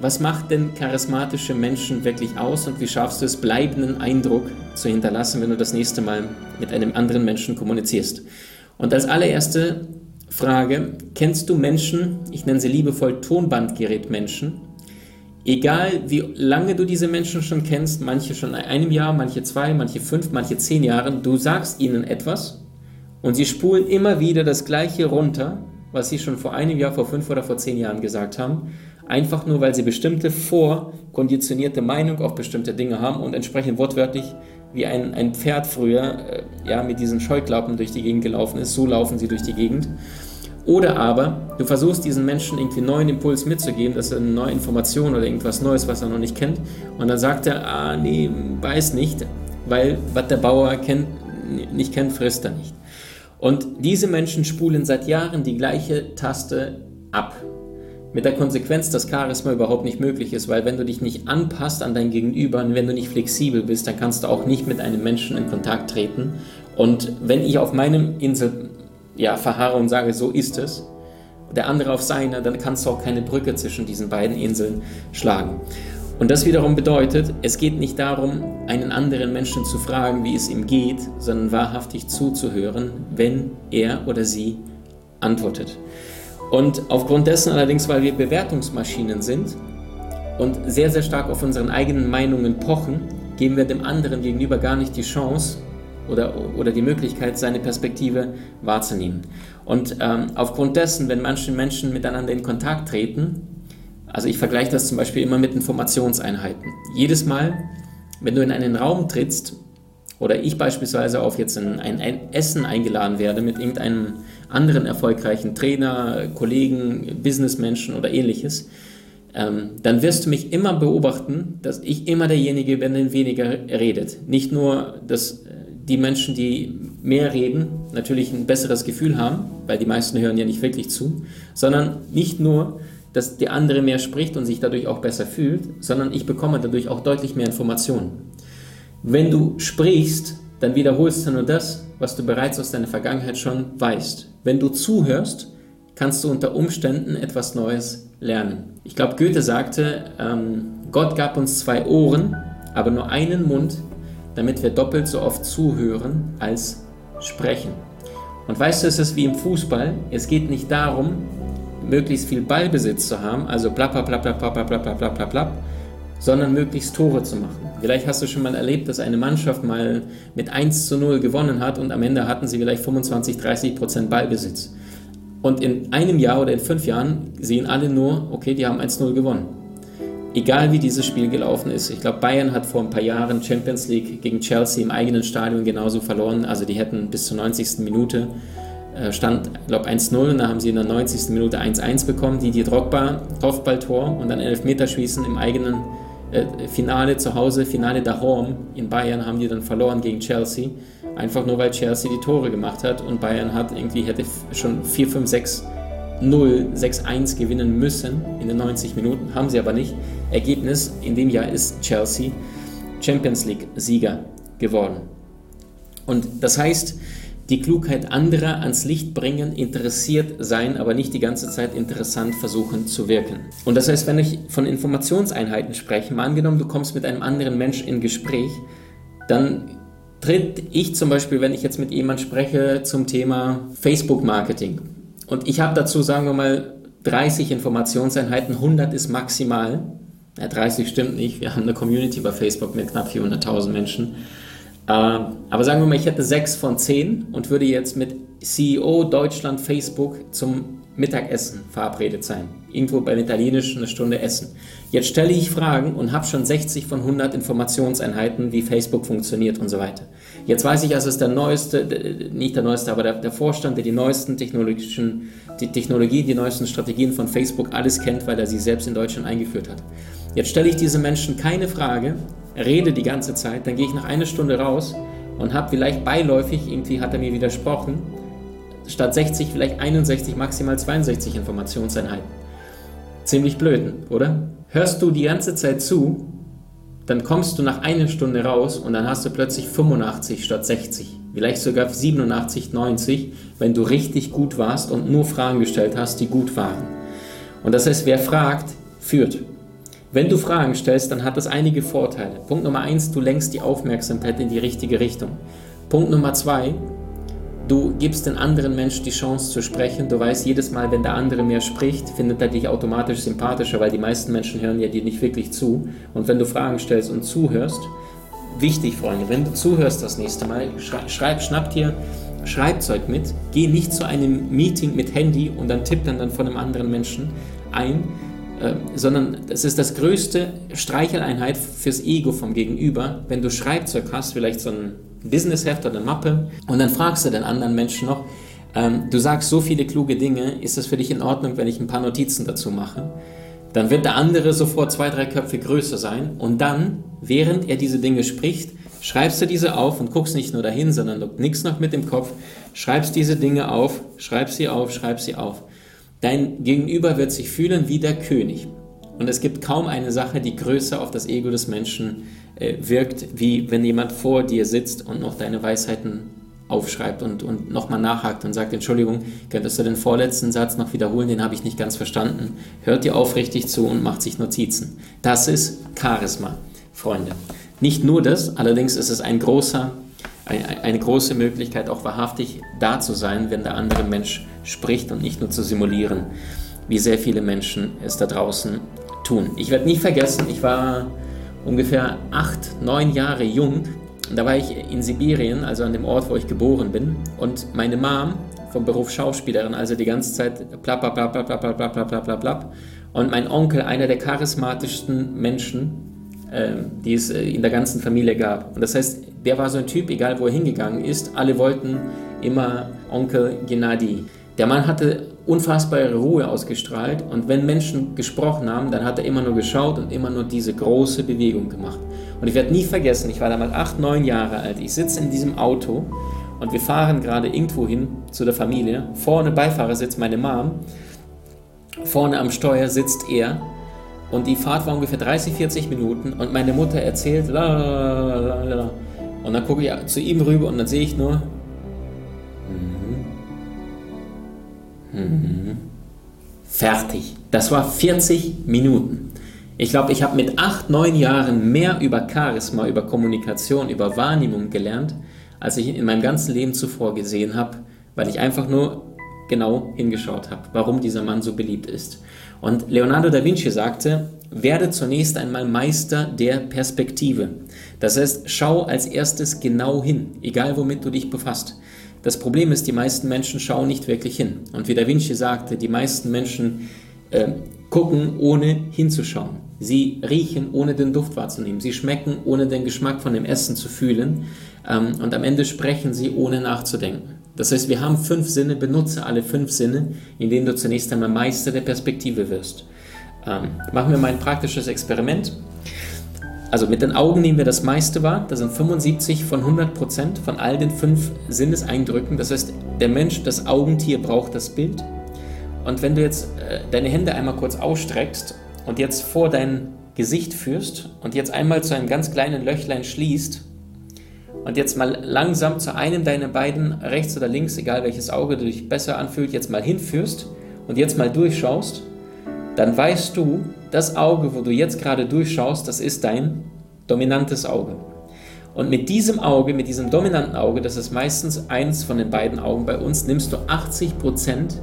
Was macht denn charismatische Menschen wirklich aus und wie schaffst du es, bleibenden Eindruck zu hinterlassen, wenn du das nächste Mal mit einem anderen Menschen kommunizierst? Und als allererste Frage, kennst du Menschen, ich nenne sie liebevoll Tonbandgerätmenschen, egal wie lange du diese Menschen schon kennst, manche schon einem Jahr, manche zwei, manche fünf, manche zehn Jahre, du sagst ihnen etwas und sie spulen immer wieder das Gleiche runter, was sie schon vor einem Jahr, vor fünf oder vor zehn Jahren gesagt haben einfach nur, weil sie bestimmte vorkonditionierte Meinung auf bestimmte Dinge haben und entsprechend wortwörtlich wie ein, ein Pferd früher äh, ja, mit diesen Scheuklappen durch die Gegend gelaufen ist, so laufen sie durch die Gegend. Oder aber du versuchst diesen Menschen irgendwie neuen Impuls mitzugeben, dass er eine neue Information oder irgendwas Neues, was er noch nicht kennt. Und dann sagt er, ah nee, weiß nicht, weil was der Bauer kennt, nicht kennt, frisst er nicht. Und diese Menschen spulen seit Jahren die gleiche Taste ab. Mit der Konsequenz, dass Charisma überhaupt nicht möglich ist, weil wenn du dich nicht anpasst an dein Gegenüber und wenn du nicht flexibel bist, dann kannst du auch nicht mit einem Menschen in Kontakt treten. Und wenn ich auf meinem Insel ja, verharre und sage, so ist es, der andere auf seiner, dann kannst du auch keine Brücke zwischen diesen beiden Inseln schlagen. Und das wiederum bedeutet, es geht nicht darum, einen anderen Menschen zu fragen, wie es ihm geht, sondern wahrhaftig zuzuhören, wenn er oder sie antwortet. Und aufgrund dessen allerdings, weil wir Bewertungsmaschinen sind und sehr, sehr stark auf unseren eigenen Meinungen pochen, geben wir dem anderen gegenüber gar nicht die Chance oder, oder die Möglichkeit, seine Perspektive wahrzunehmen. Und ähm, aufgrund dessen, wenn manche Menschen miteinander in Kontakt treten, also ich vergleiche das zum Beispiel immer mit Informationseinheiten. Jedes Mal, wenn du in einen Raum trittst, oder ich beispielsweise auf jetzt in ein, ein Essen eingeladen werde mit irgendeinem anderen erfolgreichen Trainer, Kollegen, Businessmenschen oder ähnliches, ähm, dann wirst du mich immer beobachten, dass ich immer derjenige bin, der weniger redet. Nicht nur, dass äh, die Menschen, die mehr reden, natürlich ein besseres Gefühl haben, weil die meisten hören ja nicht wirklich zu, sondern nicht nur, dass der andere mehr spricht und sich dadurch auch besser fühlt, sondern ich bekomme dadurch auch deutlich mehr Informationen. Wenn du sprichst, dann wiederholst du nur das, was du bereits aus deiner Vergangenheit schon weißt. Wenn du zuhörst, kannst du unter Umständen etwas Neues lernen. Ich glaube, Goethe sagte, ähm, Gott gab uns zwei Ohren, aber nur einen Mund, damit wir doppelt so oft zuhören als sprechen. Und weißt du, es ist wie im Fußball. Es geht nicht darum, möglichst viel Ballbesitz zu haben, also bla bla bla bla bla bla bla bla bla bla, sondern möglichst Tore zu machen. Vielleicht hast du schon mal erlebt, dass eine Mannschaft mal mit 1 zu 0 gewonnen hat und am Ende hatten sie vielleicht 25, 30 Prozent Ballbesitz. Und in einem Jahr oder in fünf Jahren sehen alle nur, okay, die haben 1-0 gewonnen. Egal wie dieses Spiel gelaufen ist. Ich glaube, Bayern hat vor ein paar Jahren Champions League gegen Chelsea im eigenen Stadion genauso verloren. Also die hätten bis zur 90. Minute äh, stand, glaube 1-0 und da haben sie in der 90. Minute 1-1 bekommen, die die Drogba Kopfballtor und dann Elfmeterschießen im eigenen äh, Finale zu Hause, Finale daheim in Bayern haben die dann verloren gegen Chelsea. Einfach nur, weil Chelsea die Tore gemacht hat und Bayern hat irgendwie hätte schon 4, 5, 6, 0, 6, 1 gewinnen müssen in den 90 Minuten, haben sie aber nicht. Ergebnis in dem Jahr ist Chelsea Champions League Sieger geworden. Und das heißt, die Klugheit anderer ans Licht bringen, interessiert sein, aber nicht die ganze Zeit interessant versuchen zu wirken. Und das heißt, wenn ich von Informationseinheiten spreche, mal angenommen, du kommst mit einem anderen Mensch in Gespräch, dann tritt ich zum Beispiel, wenn ich jetzt mit jemand spreche zum Thema Facebook-Marketing und ich habe dazu, sagen wir mal, 30 Informationseinheiten, 100 ist maximal. Ja, 30 stimmt nicht, wir haben eine Community bei Facebook mit knapp 400.000 Menschen. Ähm, aber sagen wir mal, ich hätte sechs von zehn und würde jetzt mit CEO Deutschland Facebook zum Mittagessen verabredet sein. Irgendwo beim Italienischen eine Stunde essen. Jetzt stelle ich Fragen und habe schon 60 von 100 Informationseinheiten, wie Facebook funktioniert und so weiter. Jetzt weiß ich, also es ist der neueste, nicht der neueste, aber der, der Vorstand, der die neuesten technologischen, die Technologien, die neuesten Strategien von Facebook alles kennt, weil er sie selbst in Deutschland eingeführt hat. Jetzt stelle ich diesen Menschen keine Frage, rede die ganze Zeit, dann gehe ich nach einer Stunde raus und habe vielleicht beiläufig, irgendwie hat er mir widersprochen, statt 60 vielleicht 61, maximal 62 Informationseinheiten. Ziemlich blöd, oder? Hörst du die ganze Zeit zu, dann kommst du nach einer Stunde raus und dann hast du plötzlich 85 statt 60, vielleicht sogar 87, 90, wenn du richtig gut warst und nur Fragen gestellt hast, die gut waren. Und das heißt, wer fragt, führt. Wenn du Fragen stellst, dann hat das einige Vorteile. Punkt Nummer eins, du lenkst die Aufmerksamkeit in die richtige Richtung. Punkt Nummer zwei, du gibst den anderen Menschen die Chance zu sprechen. Du weißt, jedes Mal, wenn der andere mehr spricht, findet er dich automatisch sympathischer, weil die meisten Menschen hören ja dir nicht wirklich zu. Und wenn du Fragen stellst und zuhörst, wichtig, Freunde, wenn du zuhörst das nächste Mal, schreib, schnapp dir Schreibzeug mit, geh nicht zu einem Meeting mit Handy und dann tipp dann, dann von einem anderen Menschen ein, sondern es ist das größte Streicheleinheit fürs Ego vom Gegenüber, wenn du Schreibzeug hast, vielleicht so ein Businessheft oder eine Mappe, und dann fragst du den anderen Menschen noch, ähm, du sagst so viele kluge Dinge, ist es für dich in Ordnung, wenn ich ein paar Notizen dazu mache? Dann wird der andere sofort zwei, drei Köpfe größer sein und dann, während er diese Dinge spricht, schreibst du diese auf und guckst nicht nur dahin, sondern du nickst noch mit dem Kopf, schreibst diese Dinge auf, schreibst sie auf, schreibst sie auf. Dein Gegenüber wird sich fühlen wie der König. Und es gibt kaum eine Sache, die größer auf das Ego des Menschen äh, wirkt, wie wenn jemand vor dir sitzt und noch deine Weisheiten aufschreibt und, und nochmal nachhakt und sagt, Entschuldigung, könntest du den vorletzten Satz noch wiederholen, den habe ich nicht ganz verstanden. Hört dir aufrichtig zu und macht sich Notizen. Das ist Charisma, Freunde. Nicht nur das, allerdings ist es ein großer eine große Möglichkeit, auch wahrhaftig da zu sein, wenn der andere Mensch spricht und nicht nur zu simulieren, wie sehr viele Menschen es da draußen tun. Ich werde nie vergessen, ich war ungefähr acht, neun Jahre jung. Da war ich in Sibirien, also an dem Ort, wo ich geboren bin. Und meine Mom vom Beruf Schauspielerin, also die ganze Zeit bla bla bla bla bla bla bla bla bla. Und mein Onkel, einer der charismatischsten Menschen, ähm, die es äh, in der ganzen Familie gab. Und das heißt, der war so ein Typ, egal wo er hingegangen ist, alle wollten immer Onkel Gennady. Der Mann hatte unfassbare Ruhe ausgestrahlt und wenn Menschen gesprochen haben, dann hat er immer nur geschaut und immer nur diese große Bewegung gemacht. Und ich werde nie vergessen, ich war damals acht, neun Jahre alt, ich sitze in diesem Auto und wir fahren gerade irgendwo hin zu der Familie. Vorne Beifahrer sitzt meine Mom, vorne am Steuer sitzt er und die Fahrt war ungefähr 30, 40 Minuten und meine Mutter erzählt, lalalala. Und dann gucke ich zu ihm rüber und dann sehe ich nur, mhm. Mhm. fertig. Das war 40 Minuten. Ich glaube, ich habe mit 8, 9 Jahren mehr über Charisma, über Kommunikation, über Wahrnehmung gelernt, als ich in meinem ganzen Leben zuvor gesehen habe, weil ich einfach nur genau hingeschaut habe, warum dieser Mann so beliebt ist. Und Leonardo da Vinci sagte, werde zunächst einmal Meister der Perspektive. Das heißt, schau als erstes genau hin, egal womit du dich befasst. Das Problem ist, die meisten Menschen schauen nicht wirklich hin. Und wie da Vinci sagte, die meisten Menschen äh, gucken, ohne hinzuschauen. Sie riechen, ohne den Duft wahrzunehmen. Sie schmecken, ohne den Geschmack von dem Essen zu fühlen. Ähm, und am Ende sprechen sie, ohne nachzudenken. Das heißt, wir haben fünf Sinne, benutze alle fünf Sinne, indem du zunächst einmal Meister der Perspektive wirst. Ähm, machen wir mal ein praktisches Experiment. Also mit den Augen nehmen wir das meiste wahr. Das sind 75 von 100 Prozent von all den fünf Sinneseindrücken. Das heißt, der Mensch, das Augentier braucht das Bild. Und wenn du jetzt äh, deine Hände einmal kurz ausstreckst und jetzt vor dein Gesicht führst und jetzt einmal zu einem ganz kleinen Löchlein schließt und jetzt mal langsam zu einem deiner beiden, rechts oder links, egal welches Auge du dich besser anfühlt, jetzt mal hinführst und jetzt mal durchschaust, dann weißt du, das Auge, wo du jetzt gerade durchschaust, das ist dein dominantes Auge. Und mit diesem Auge, mit diesem dominanten Auge, das ist meistens eins von den beiden Augen bei uns, nimmst du 80%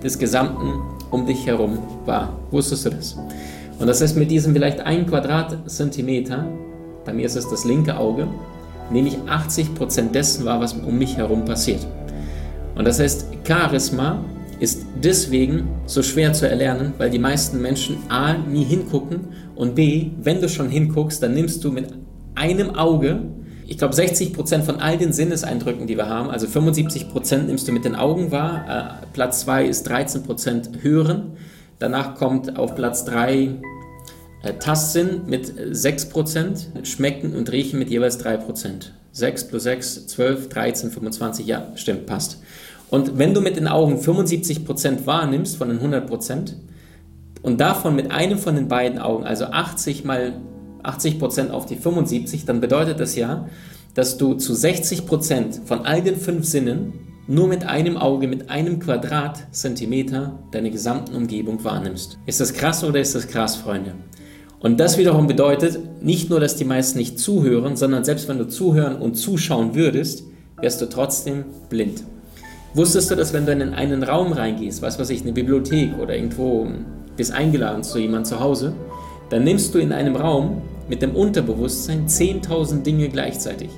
des Gesamten um dich herum wahr. Wusstest du das? Und das heißt, mit diesem vielleicht ein Quadratzentimeter bei mir ist es das linke Auge, nehme ich 80% dessen wahr, was um mich herum passiert. Und das heißt, Charisma ist deswegen so schwer zu erlernen, weil die meisten Menschen A nie hingucken und B, wenn du schon hinguckst, dann nimmst du mit einem Auge ich glaube, 60 Prozent von all den Sinneseindrücken, die wir haben, also 75 Prozent nimmst du mit den Augen wahr, äh, Platz 2 ist 13 Prozent Hören, danach kommt auf Platz 3 äh, Tastsinn mit 6 Prozent, Schmecken und Riechen mit jeweils 3 Prozent. 6 plus 6, 12, 13, 25, ja, stimmt, passt. Und wenn du mit den Augen 75 Prozent wahrnimmst von den 100 Prozent und davon mit einem von den beiden Augen, also 80 mal 80% auf die 75, dann bedeutet das ja, dass du zu 60% von all den fünf Sinnen nur mit einem Auge, mit einem Quadratzentimeter deine gesamten Umgebung wahrnimmst. Ist das krass oder ist das krass, Freunde? Und das wiederum bedeutet nicht nur, dass die meisten nicht zuhören, sondern selbst wenn du zuhören und zuschauen würdest, wärst du trotzdem blind. Wusstest du, dass wenn du in einen Raum reingehst, was weiß ich, eine Bibliothek oder irgendwo bist eingeladen zu jemandem zu Hause, dann nimmst du in einem Raum mit dem Unterbewusstsein 10.000 Dinge gleichzeitig.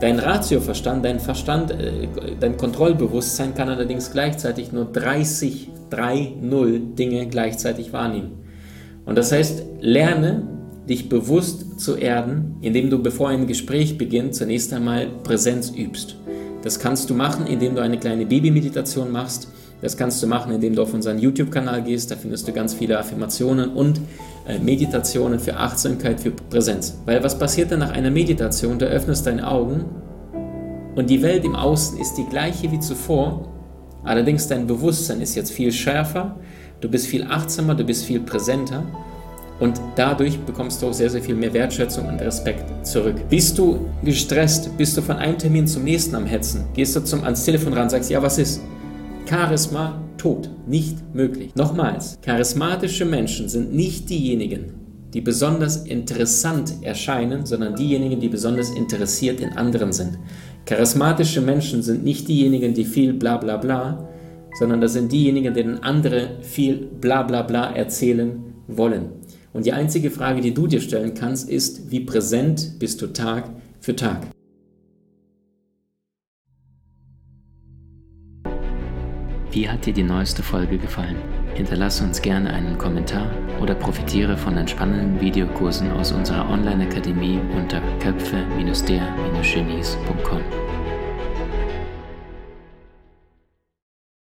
Dein Ratioverstand, dein Verstand, äh, dein Kontrollbewusstsein kann allerdings gleichzeitig nur 30, 3, 0 Dinge gleichzeitig wahrnehmen. Und das heißt, lerne dich bewusst zu erden, indem du, bevor ein Gespräch beginnt, zunächst einmal Präsenz übst. Das kannst du machen, indem du eine kleine Babymeditation machst. Das kannst du machen, indem du auf unseren YouTube-Kanal gehst. Da findest du ganz viele Affirmationen und äh, Meditationen für Achtsamkeit, für Präsenz. Weil was passiert dann nach einer Meditation? Du öffnest deine Augen und die Welt im Außen ist die gleiche wie zuvor. Allerdings dein Bewusstsein ist jetzt viel schärfer, du bist viel achtsamer, du bist viel präsenter und dadurch bekommst du auch sehr, sehr viel mehr Wertschätzung und Respekt zurück. Bist du gestresst? Bist du von einem Termin zum nächsten am Hetzen? Gehst du zum, ans Telefon ran sagst, ja, was ist? Charisma tot, nicht möglich. Nochmals, charismatische Menschen sind nicht diejenigen, die besonders interessant erscheinen, sondern diejenigen, die besonders interessiert in anderen sind. Charismatische Menschen sind nicht diejenigen, die viel bla bla bla, sondern das sind diejenigen, denen andere viel bla bla bla erzählen wollen. Und die einzige Frage, die du dir stellen kannst, ist, wie präsent bist du Tag für Tag? Wie hat dir die neueste Folge gefallen? Hinterlasse uns gerne einen Kommentar oder profitiere von den spannenden Videokursen aus unserer Online-Akademie unter köpfe-der-genies.com.